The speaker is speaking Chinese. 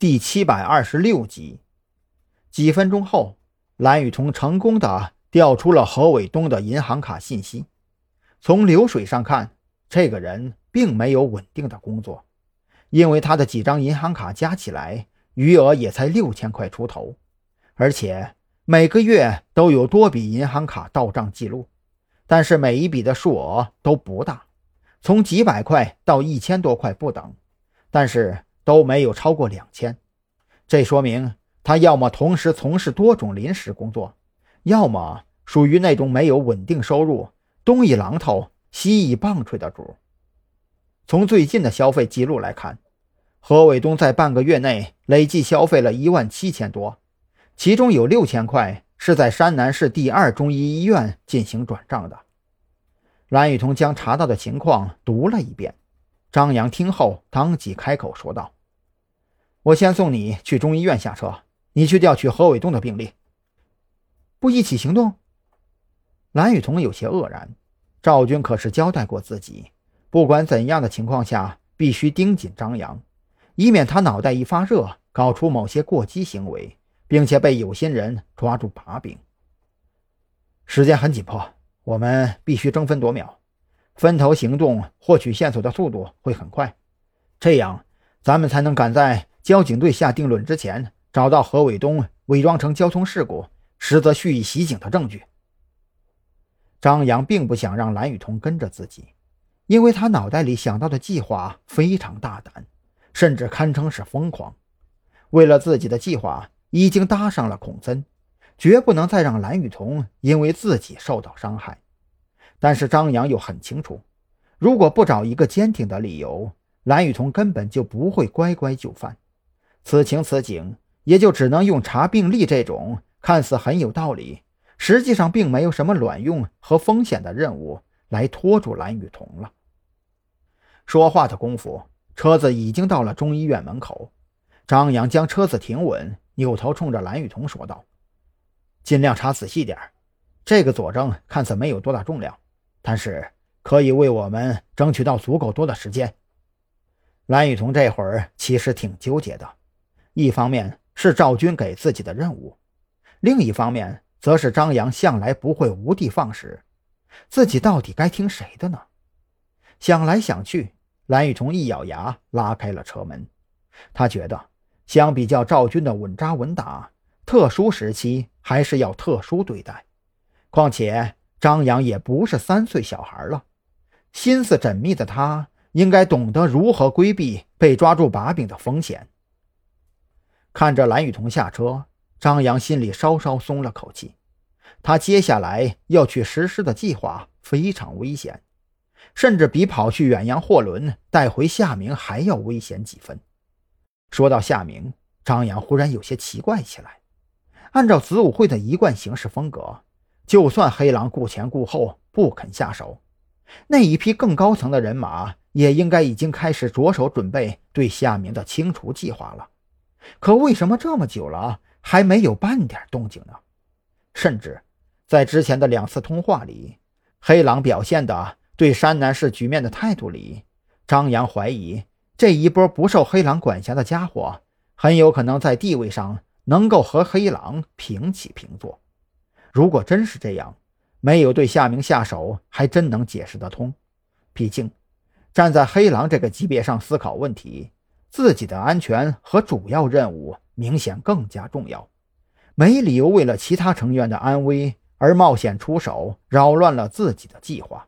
第七百二十六集。几分钟后，蓝雨桐成功的调出了何伟东的银行卡信息。从流水上看，这个人并没有稳定的工作，因为他的几张银行卡加起来余额也才六千块出头，而且每个月都有多笔银行卡到账记录，但是每一笔的数额都不大，从几百块到一千多块不等，但是都没有超过两千。这说明他要么同时从事多种临时工作，要么属于那种没有稳定收入。东一榔头西一棒槌的主。从最近的消费记录来看，何伟东在半个月内累计消费了一万七千多，其中有六千块是在山南市第二中医医院进行转账的。蓝雨桐将查到的情况读了一遍，张扬听后当即开口说道：“我先送你去中医院下车，你去调取何伟东的病历。不一起行动？”蓝雨桐有些愕然。赵军可是交代过自己，不管怎样的情况下，必须盯紧张扬，以免他脑袋一发热，搞出某些过激行为，并且被有心人抓住把柄。时间很紧迫，我们必须争分夺秒，分头行动，获取线索的速度会很快，这样咱们才能赶在交警队下定论之前，找到何伟东伪装成交通事故，实则蓄意袭警的证据。张扬并不想让蓝雨桐跟着自己，因为他脑袋里想到的计划非常大胆，甚至堪称是疯狂。为了自己的计划，已经搭上了孔森，绝不能再让蓝雨桐因为自己受到伤害。但是张扬又很清楚，如果不找一个坚挺的理由，蓝雨桐根本就不会乖乖就范。此情此景，也就只能用查病历这种看似很有道理。实际上并没有什么卵用和风险的任务来拖住蓝雨桐了。说话的功夫，车子已经到了中医院门口。张扬将车子停稳，扭头冲着蓝雨桐说道：“尽量查仔细点这个佐证看似没有多大重量，但是可以为我们争取到足够多的时间。”蓝雨桐这会儿其实挺纠结的，一方面是赵军给自己的任务，另一方面。则是张扬向来不会无的放矢，自己到底该听谁的呢？想来想去，蓝雨桐一咬牙拉开了车门。他觉得，相比较赵军的稳扎稳打，特殊时期还是要特殊对待。况且张扬也不是三岁小孩了，心思缜密的他应该懂得如何规避被抓住把柄的风险。看着蓝雨桐下车。张扬心里稍稍松了口气，他接下来要去实施的计划非常危险，甚至比跑去远洋货轮带回夏明还要危险几分。说到夏明，张扬忽然有些奇怪起来。按照子午会的一贯行事风格，就算黑狼顾前顾后不肯下手，那一批更高层的人马也应该已经开始着手准备对夏明的清除计划了。可为什么这么久了？还没有半点动静呢，甚至在之前的两次通话里，黑狼表现的对山南市局面的态度里，张扬怀疑这一波不受黑狼管辖的家伙，很有可能在地位上能够和黑狼平起平坐。如果真是这样，没有对夏明下手，还真能解释得通。毕竟，站在黑狼这个级别上思考问题，自己的安全和主要任务。明显更加重要，没理由为了其他成员的安危而冒险出手，扰乱了自己的计划。